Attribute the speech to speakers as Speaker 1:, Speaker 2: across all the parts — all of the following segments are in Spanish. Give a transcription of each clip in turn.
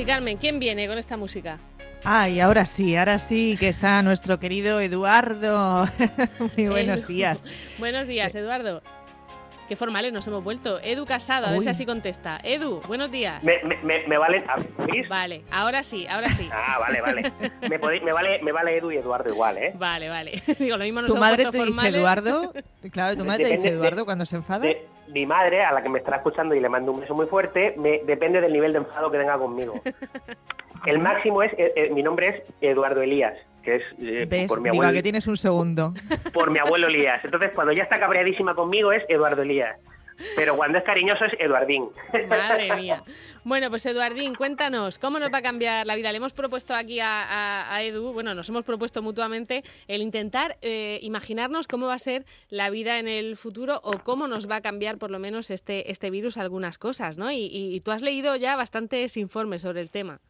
Speaker 1: sí, Carmen, ¿quién viene con esta música?
Speaker 2: Ay, ahora sí, ahora sí que está nuestro querido Eduardo. Muy buenos días.
Speaker 1: buenos días, Eduardo. Qué formales nos hemos vuelto. Edu Casado, a ver si así contesta. Edu, buenos días.
Speaker 3: Me, me, me, valen.
Speaker 1: Vale, ahora sí, ahora sí.
Speaker 3: Ah, vale, vale. me, me, vale, me vale Edu y Eduardo igual, ¿eh?
Speaker 1: Vale, vale. Digo, lo mismo nos
Speaker 2: ¿Tu madre te dice Eduardo? Claro, ¿tu madre te dice Eduardo cuando se enfada?
Speaker 3: mi madre, a la que me estará escuchando y le mando un beso muy fuerte, me, depende del nivel de enfado que tenga conmigo. El máximo es, eh, eh, mi nombre es Eduardo Elías que es
Speaker 2: eh, por mi abuelo. que tienes un segundo.
Speaker 3: Por mi abuelo Elías. Entonces, cuando ya está cabreadísima conmigo es Eduardo Elías. Pero cuando es cariñoso es Eduardín.
Speaker 1: Madre mía. Bueno, pues Eduardín, cuéntanos, ¿cómo nos va a cambiar la vida? Le hemos propuesto aquí a, Edu, bueno, nos hemos propuesto mutuamente el intentar eh, imaginarnos cómo va a ser la vida en el futuro o cómo nos va a cambiar por lo menos este, este virus algunas cosas, ¿no? y tú has leído ya bastantes informes sobre el tema.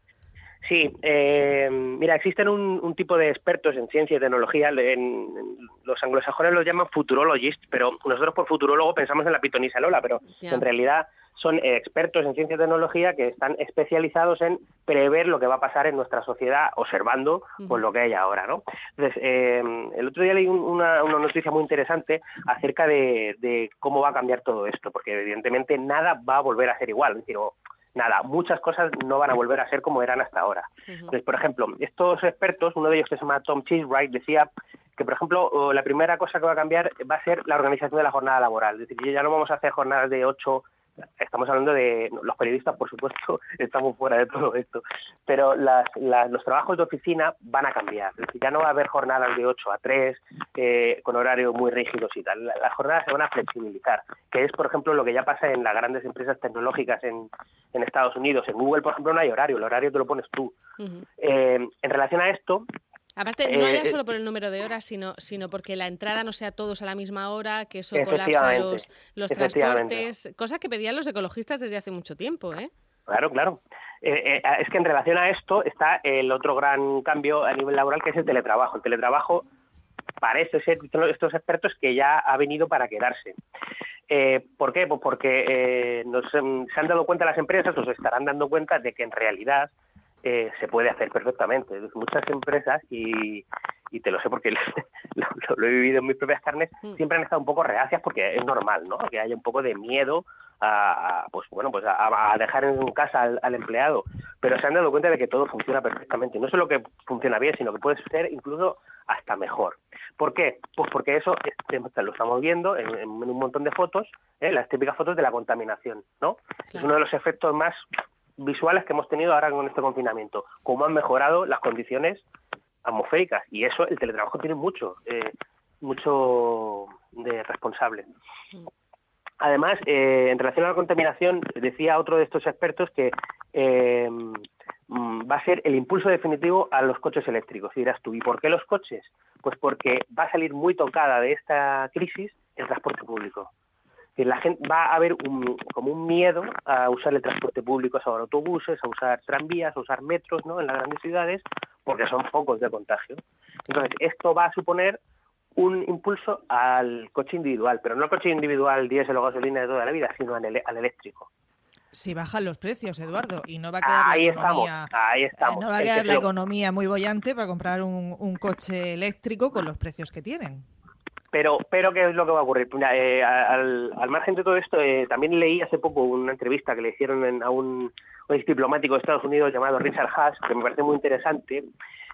Speaker 3: Sí, eh, mira, existen un, tipo de expertos en ciencia y tecnología, en, los anglosajones los llaman futurologists, pero nosotros por futurólogo pensamos en la pitonisa Lola, pero en realidad son expertos en ciencia y tecnología que están especializados en prever lo que va a pasar en nuestra sociedad observando pues, lo que hay ahora, ¿no? Entonces, eh, el otro día leí una, noticia muy interesante acerca de, de, cómo va a cambiar todo esto, porque evidentemente nada va a volver a ser igual, es decir, nada, muchas cosas no van a volver a ser como eran hasta ahora. Entonces, por ejemplo, estos expertos, uno de ellos que se llama Tom Cheesewright, decía que, por ejemplo, la primera cosa que va a cambiar va a ser la organización de la jornada laboral. Es decir, ya no vamos a hacer jornadas de ocho estamos hablando de los periodistas, por supuesto, estamos fuera de todo esto, pero las, los trabajos de oficina van a cambiar. Es decir, ya no va a haber jornadas de 8 a 3 eh, con horarios muy rígidos y tal. Las jornadas se van a flexibilizar, que es, por ejemplo, lo que ya pasa en las grandes empresas tecnológicas en, en Estados Unidos. En Google, por ejemplo, no hay horario, el horario te lo pones tú. eh, en relación a esto,
Speaker 1: Aparte, no ya eh, solo por el número de horas, sino, sino porque la entrada no sea todos a la misma hora, que eso colapsa los, los transportes, cosa que pedían los ecologistas desde hace mucho tiempo, ¿eh?
Speaker 3: Claro, claro. Eh, eh, es que en relación a esto está el otro gran cambio a nivel laboral, que es el teletrabajo. El teletrabajo parece ser, estos expertos, que ya ha venido para quedarse. ¿Por qué? Pues porque se han dado cuenta las empresas, o se estarán dando cuenta de que en realidad eh, se puede hacer perfectamente. Muchas empresas, y, y te lo sé porque lo, he vivido en mis propias carnes, mm. siempre han estado un poco reacias porque es normal, ¿no? Que haya un poco de miedo a, pues bueno, pues a, dejar en casa al, empleado. Pero se han dado cuenta de que todo funciona perfectamente. No solo que funciona bien, sino que puede ser incluso hasta mejor. ¿Por qué? Pues porque eso lo estamos viendo en, un montón de fotos, ¿eh? las típicas fotos de la contaminación, ¿no? Es uno de los efectos más visuales que hemos tenido ahora con este confinamiento, cómo han mejorado las condiciones atmosféricas y eso el teletrabajo tiene mucho, eh, mucho de responsable. Además, eh, en relación a la contaminación, decía otro de estos expertos que eh, mm, va a ser el impulso definitivo a los coches eléctricos. Y dirás tú, ¿y por qué los coches? Pues porque va a salir muy tocada de esta crisis el transporte público que la gente va a haber un, como un miedo a usar el transporte público, a usar autobuses, a usar tranvías, a usar metros ¿no? en las grandes ciudades, porque son focos de contagio. Entonces, esto va a suponer un impulso al coche individual, pero no al coche individual diésel o gasolina de toda la vida, sino al, eléctrico.
Speaker 2: Si bajan los precios, Eduardo, y no va a quedar la
Speaker 3: economía, ahí estamos.
Speaker 2: No va a quedar la economía muy bollante para comprar un, un coche eléctrico con los precios que tienen.
Speaker 3: Pero, pero ¿qué es lo que va a ocurrir? Eh, al, margen de todo esto, eh, también leí hace poco una entrevista que le hicieron a un, un diplomático de Estados Unidos llamado Richard Haas, que me parece muy interesante,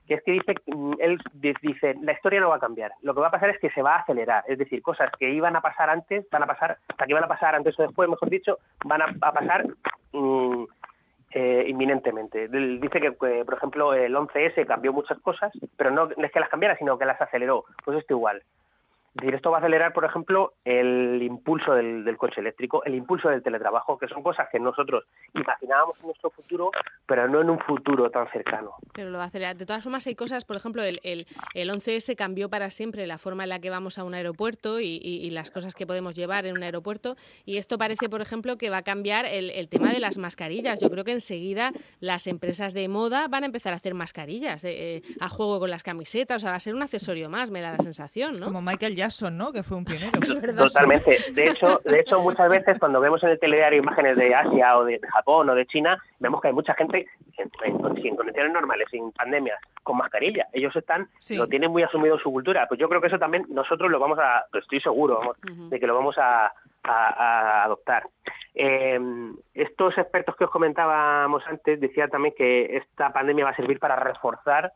Speaker 3: que es que dice, mm, él dice, la historia no va a cambiar, lo que va a pasar es que se va a acelerar, es decir, cosas que iban a pasar antes, van a pasar, hasta que iban a pasar antes o después, mejor dicho, van a, pasar mm, eh, inminentemente. Dice que, por ejemplo, el 11S cambió muchas cosas, pero no es que las cambiara, sino que las aceleró. Pues esto igual decir, esto va a acelerar, por ejemplo, el impulso del, coche eléctrico, el impulso del teletrabajo, que son cosas que nosotros imaginábamos en nuestro futuro, pero no en un futuro tan cercano.
Speaker 1: Pero lo va a acelerar. De todas formas, hay cosas, por ejemplo, el, el, 11S cambió para siempre la forma en la que vamos a un aeropuerto y, las cosas que podemos llevar en un aeropuerto. Y esto parece, por ejemplo, que va a cambiar el, tema de las mascarillas. Yo creo que enseguida las empresas de moda van a empezar a hacer mascarillas eh, eh, a juego con las camisetas. O sea, va a ser un accesorio más, me da la sensación, ¿no?
Speaker 2: Como Michael Jackson Jackson, ¿no? Que fue un pionero.
Speaker 3: Totalmente. De hecho, de hecho, muchas veces cuando vemos en el telediario imágenes de Asia o de Japón o de China, vemos que hay mucha gente en, sin condiciones normales, sin pandemias, con mascarilla. Ellos están, lo tienen muy asumido en su cultura. Pues yo creo que eso también nosotros lo vamos a, estoy seguro, vamos, de que lo vamos a, adoptar. Eh, estos expertos que os comentábamos antes decían también que esta pandemia va a servir para reforzar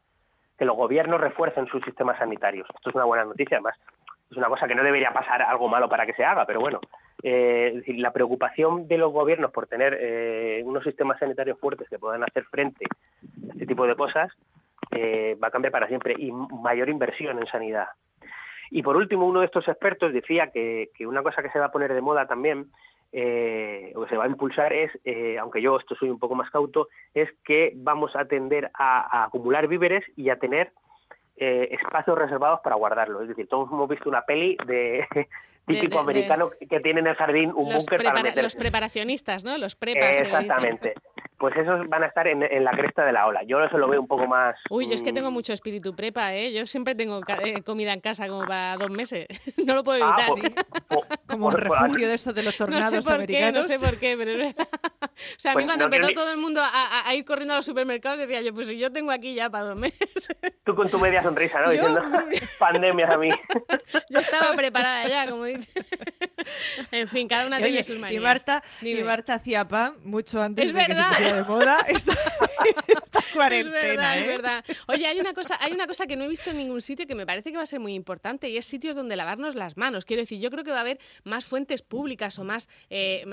Speaker 3: que los gobiernos refuercen sus sistemas sanitarios. Esto es una buena noticia, además es una cosa que no debería pasar algo malo para que se haga, pero bueno, eh, la preocupación de los gobiernos por tener eh, unos sistemas sanitarios fuertes que puedan hacer frente a este tipo de cosas eh, va a cambiar para siempre y mayor inversión en sanidad. Y por último, uno de estos expertos decía que, que una cosa que se va a poner de moda también eh, o que se va a impulsar es, eh, aunque yo esto soy un poco más cauto, es que vamos a tender a, acumular víveres y a tener eh, espacios reservados para guardarlos. Es decir, todos hemos visto una peli de típico americano que tiene en el jardín un búnker para meter...
Speaker 1: Los preparacionistas, ¿no? Los prepas.
Speaker 3: Exactamente pues esos van a estar en, la cresta de la ola. Yo eso lo veo un poco más...
Speaker 1: Uy, yo es que tengo mm, mucho espíritu prepa, ¿eh? Yo siempre tengo eh, comida en casa como para dos meses. no lo puedo ah, evitar.
Speaker 2: Pues, pues, como un refugio de esos de los tornados
Speaker 1: no sé por
Speaker 2: Qué,
Speaker 1: no sé por qué, pero... o sea, a mí pues cuando empezó todo el mundo a, ir corriendo a los supermercados decía yo, pues si yo tengo aquí ya para dos meses.
Speaker 3: Tú con tu media sonrisa, ¿no? Diciendo, pandemias a mí.
Speaker 1: yo estaba preparada ya, como dice. en fin, cada una tiene sus manías.
Speaker 2: Y Marta, y Marta hacía pan mucho antes de que se pusiera de moda esta, cuarentena.
Speaker 1: Es verdad,
Speaker 2: ¿eh?
Speaker 1: es verdad. Oye, hay una, cosa, hay una cosa que no he visto en ningún sitio que me parece que va a ser muy importante y es sitios donde lavarnos las manos. Quiero decir, yo creo que va a haber más fuentes públicas o más, eh,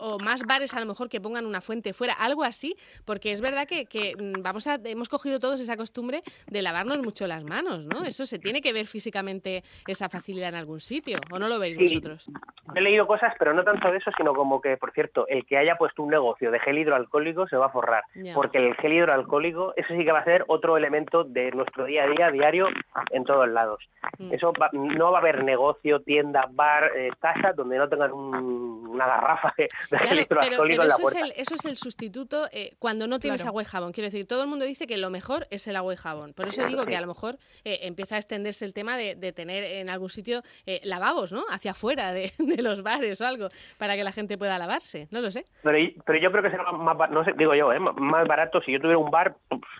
Speaker 1: o, más bares a lo mejor que pongan una fuente fuera, algo así, porque es verdad que, que, mm, vamos a, hemos cogido todos esa costumbre de lavarnos mucho las manos, ¿no? Eso se tiene que ver físicamente esa facilidad en algún sitio, ¿o no lo veis vosotros?
Speaker 3: He leído cosas, pero no tanto de eso, sino como que, por cierto, el que haya puesto un negocio de gel hidroalcohólico se va a forrar, porque el gel hidroalcohólico, eso sí que va a ser otro elemento de nuestro día a día, diario, en todos lados. Mm. Eso no va a haber negocio, tienda, bar, eh, casa donde no tengan una garrafa de, gel hidroalcohólico en la puerta.
Speaker 1: Es el, eso es el sustituto eh, cuando no tienes agua y jabón. Quiero decir, todo el mundo dice que lo mejor es el agua y jabón. Por eso digo que a lo mejor eh, empieza a extenderse el tema de, tener en algún sitio lavabos, ¿no? Hacia afuera de, los bares o algo, para que la gente pueda lavarse. No lo sé.
Speaker 3: Pero, pero yo creo que será más, no sé, digo yo, ¿eh? más barato si yo tuviera un bar,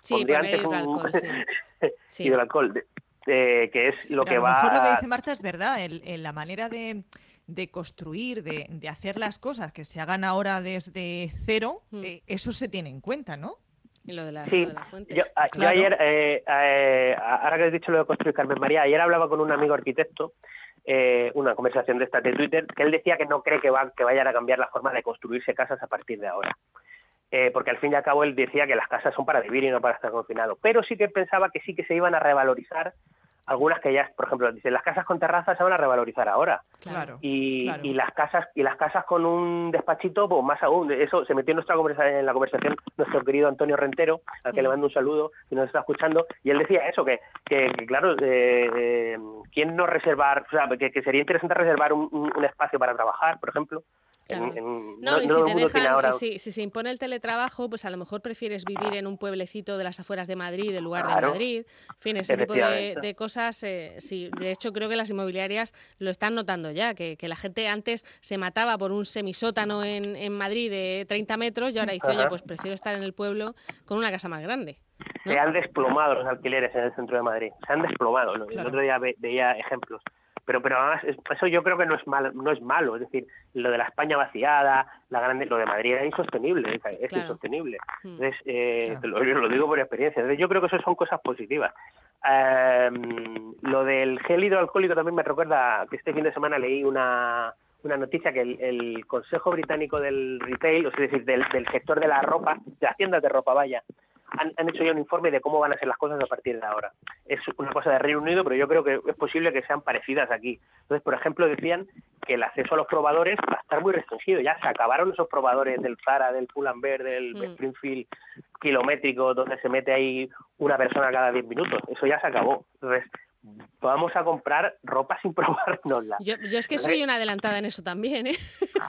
Speaker 3: pondría antes un... Alcohol, sí. y el alcohol, que es lo que
Speaker 2: a
Speaker 3: va...
Speaker 2: Lo mejor lo que dice Marta es verdad, el, la manera de, de construir, de, de, hacer las cosas que se hagan ahora desde cero, mm. eh, eso se tiene en cuenta, ¿no?
Speaker 1: Y lo de las, sí. fuentes.
Speaker 3: Yo, ayer, eh, eh, ahora que has dicho lo de construir, Carmen María, ayer hablaba con un amigo arquitecto eh, una conversación de esta de Twitter, que él decía que no cree que, va, que vayan a cambiar la forma de construirse casas a partir de ahora. Eh, porque al fin y al cabo él decía que las casas son para vivir y no para estar confinado. Pero sí que pensaba que sí que se iban a revalorizar algunas que ya, por ejemplo, dicen las casas con terraza se van a revalorizar ahora.
Speaker 2: Claro.
Speaker 3: Y, y las casas y las casas con un despachito, pues más aún. Eso se metió en nuestra conversación, en la conversación nuestro querido Antonio Rentero, al que le mm. mando un saludo y nos está escuchando, y él decía eso que, que, claro, eh, eh, quién no reservar, o sea, que, que sería interesante reservar un, un espacio para trabajar, por ejemplo,
Speaker 1: no, y si, te dejan, si, se impone el teletrabajo, pues a lo mejor prefieres vivir en un pueblecito de las afueras de Madrid en lugar de Madrid. En fin, ese tipo de, cosas, eh, sí, de hecho creo que las inmobiliarias lo están notando ya, que, la gente antes se mataba por un semisótano en, en Madrid de 30 metros y ahora dice, oye, pues prefiero estar en el pueblo con una casa más grande.
Speaker 3: Se han desplomado los alquileres en el centro de Madrid, se han desplomado. El otro día veía ejemplos pero pero además eso yo creo que no es malo no es malo es decir lo de la España vaciada la grande lo de Madrid era insostenible es, insostenible. Mm. entonces eh, lo, digo por experiencia entonces yo creo que eso son cosas positivas. Em, lo del gel hidroalcohólico también me recuerda que este fin de semana leí una una noticia que el, Consejo Británico del Retail, o sea, es decir, del, del sector de la ropa, de haciendas de ropa, vaya, han, hecho ya un informe de cómo van a ser las cosas a partir de ahora. Es una cosa de Reino Unido, pero yo creo que es posible que sean parecidas aquí. Entonces, por ejemplo, decían que el acceso a los probadores va a estar muy restringido. Ya se acabaron esos probadores del Zara, del Pull&Bear, del mm. Springfield kilométrico, donde se mete ahí una persona cada 10 minutos. Eso ya se acabó. Entonces, vamos a comprar ropa sin probárnosla.
Speaker 1: Yo, yo es que soy una adelantada en eso también, ¿eh?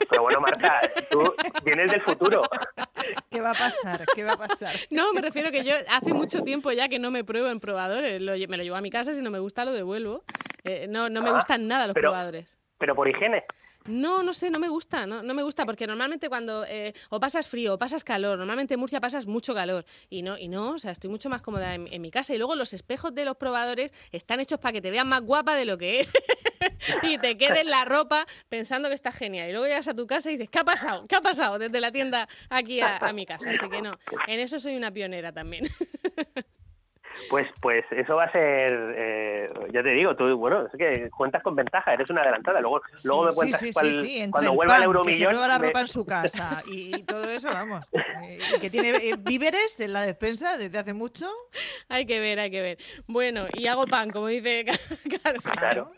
Speaker 3: Pero bueno, Marta, tú vienes del futuro.
Speaker 2: ¿Qué va a pasar? ¿Qué va a pasar?
Speaker 1: No, me refiero que yo hace mucho tiempo ya que no me pruebo en probadores. Lo- me lo llevo a mi casa, si no me gusta lo devuelvo. Eh, no, no me
Speaker 3: Ah,
Speaker 1: gustan nada los
Speaker 3: pero-
Speaker 1: probadores.
Speaker 3: Pero por higiene.
Speaker 1: No, no sé, no me gusta, no, no me gusta, porque normalmente cuando eh, o pasas frío o pasas calor, normalmente en Murcia pasas mucho calor y no, y no, o sea, estoy mucho más cómoda en, mi casa. Y luego los espejos de los probadores están hechos para que te veas más guapa de lo que es y te quedes la ropa pensando que está genial. Y luego llegas a tu casa y dices, ¿qué ha pasado? ¿Qué ha pasado desde la tienda aquí a, a mi casa? Así que no, en eso soy una pionera también.
Speaker 3: Pues, pues eso va a ser, eh, ya te digo, tú, bueno, es que cuentas con ventaja, eres una adelantada. Luego, luego me
Speaker 2: Sí,
Speaker 3: cuentas
Speaker 2: sí, sí,
Speaker 3: cuál-
Speaker 2: sí, entre
Speaker 3: cuando
Speaker 2: el
Speaker 3: vuelva el
Speaker 2: pan, que se
Speaker 3: euromillón.
Speaker 2: la
Speaker 3: me-
Speaker 2: ropa en su casa y, y todo eso, vamos. Eh, y que tiene eh, víveres en la despensa desde hace mucho.
Speaker 1: hay que ver, hay que ver. Bueno, y hago pan, como dice Carmen.
Speaker 3: Claro.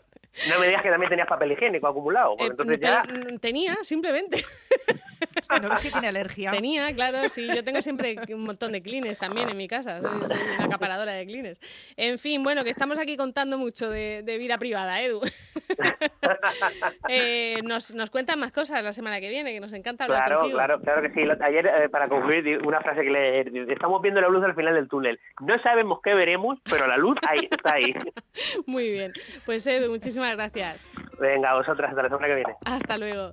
Speaker 3: No me digas que también tenías papel higiénico acumulado,
Speaker 1: Eh,
Speaker 3: entonces
Speaker 1: pero,
Speaker 3: ya...
Speaker 1: tenía, simplemente.
Speaker 2: No ves que tiene alergia.
Speaker 1: Tenía, claro, sí. Yo tengo siempre un montón de clines también en mi casa. Soy, soy una acaparadora de clines. En fin, bueno, que estamos aquí contando mucho de, de vida privada, Edu. Eh, nos, nos cuentan más cosas la semana que viene, que nos encanta hablar
Speaker 3: Claro,
Speaker 1: contigo.
Speaker 3: claro, claro que sí. Ayer, eh, para concluir, una frase que le... Estamos viendo la luz al final del túnel. No sabemos qué veremos, pero la luz ahí, está ahí.
Speaker 1: Muy bien. Pues Edu, muchísimas gracias.
Speaker 3: Venga, vosotras, hasta la semana que viene.
Speaker 1: Hasta luego.